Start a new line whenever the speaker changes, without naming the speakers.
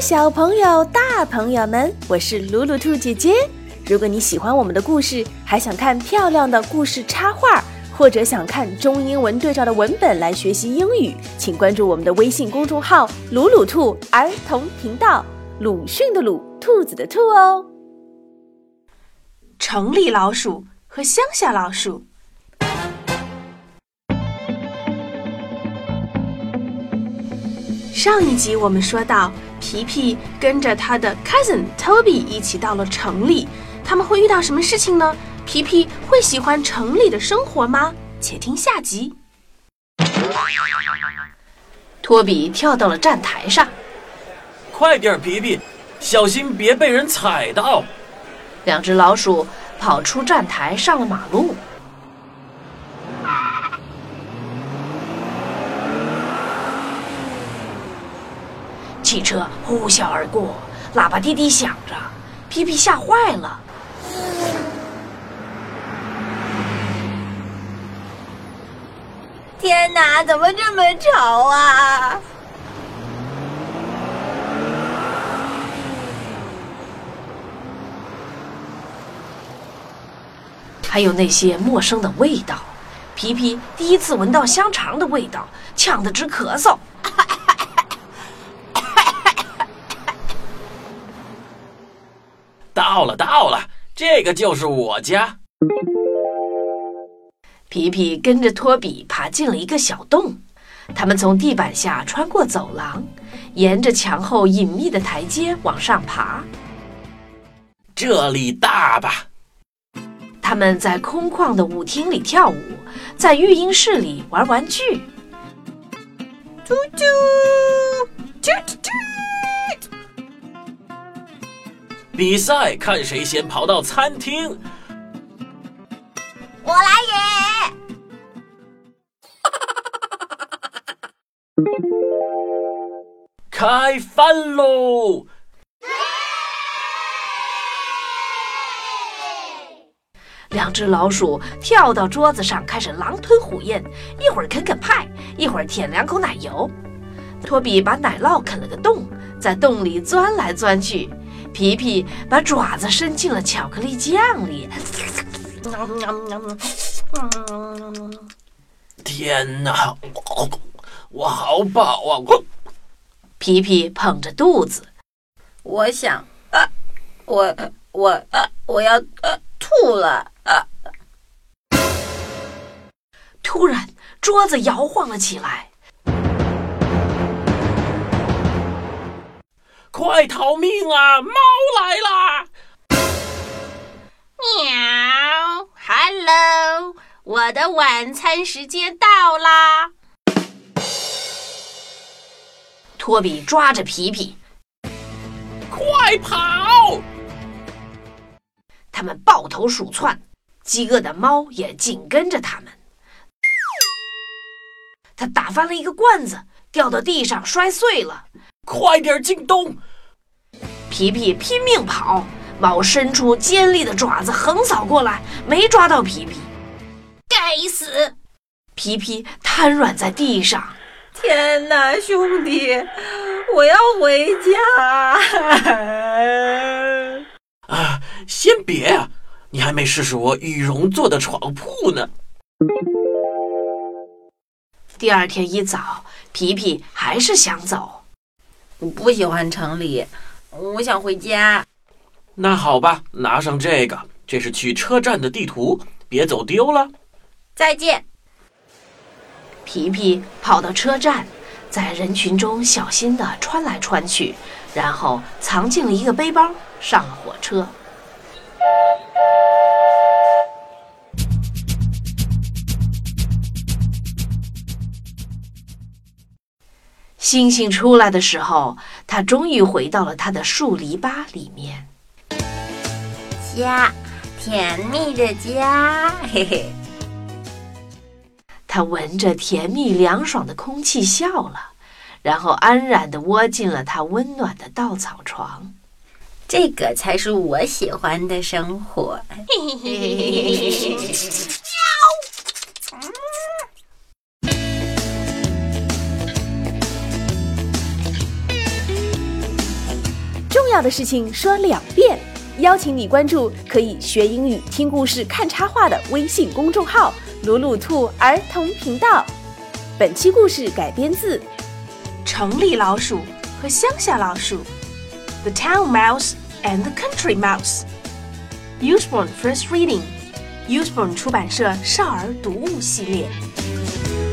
小朋友、大朋友们，我是鲁鲁兔姐姐。如果你喜欢我们的故事，还想看漂亮的故事插画，或者想看中英文对照的文本来学习英语，请关注我们的微信公众号“鲁鲁兔儿童频道”。鲁迅的鲁，兔子的兔哦。
城里老鼠和乡下老鼠。上一集我们说到，皮皮跟着他的 cousin Toby 一起到了城里，他们会遇到什么事情呢？皮皮会喜欢城里的生活吗？且听下集。托比跳到了站台上，
快点，皮皮，小心别被人踩到。
两只老鼠跑出站台，上了马路。汽车呼啸而过，喇叭滴滴响着，皮皮吓坏了。
天哪，怎么这么吵啊！
还有那些陌生的味道，皮皮第一次闻到香肠的味道，呛得直咳嗽。
到了，到了，这个就是我家。
皮皮跟着托比爬进了一个小洞，他们从地板下穿过走廊，沿着墙后隐秘的台阶往上爬。
这里大吧？
他们在空旷的舞厅里跳舞，在育婴室里玩玩具。
啾啾，啾啾啾。
比赛看谁先跑到餐厅。
我来也！
开饭喽！
两只老鼠跳到桌子上，开始狼吞虎咽，一会儿啃啃派，一会儿舔两口奶油。托比把奶酪啃了个洞，在洞里钻来钻去。皮皮把爪子伸进了巧克力酱里。
天哪，我好饱啊！
皮皮捧着肚子，
我想，啊，我我呃，我要呃吐了啊！
突然，桌子摇晃了起来。
快逃命啊！猫来啦！
喵，Hello，我的晚餐时间到啦！
托比抓着皮皮，
快跑！
他们抱头鼠窜，饥饿的猫也紧跟着他们。他打翻了一个罐子，掉到地上摔碎了。
快点进洞！
皮皮拼命跑，猫伸出尖利的爪子横扫过来，没抓到皮皮。
该死！
皮皮瘫软在地上。
天哪，兄弟，我要回家！
啊，先别啊，你还没试试我羽绒做的床铺呢。
第二天一早，皮皮还是想走。
我不喜欢城里，我想回家。
那好吧，拿上这个，这是去车站的地图，别走丢了。
再见。
皮皮跑到车站，在人群中小心地穿来穿去，然后藏进了一个背包，上了火车。星星出来的时候，他终于回到了他的树篱笆里面。
家，甜蜜的家，嘿嘿。
他闻着甜蜜凉爽的空气笑了，然后安然地窝进了他温暖的稻草床。
这个才是我喜欢的生活。重！
要的事情说两遍。邀请你关注可以学英语、听故事、看插画的微信公众号“鲁鲁兔儿童频道”。本期故事改编自《
城里老鼠和乡下老鼠》（The Town Mouse and the Country Mouse）。Usborne First Reading，Usborne 出版社少儿读物系列。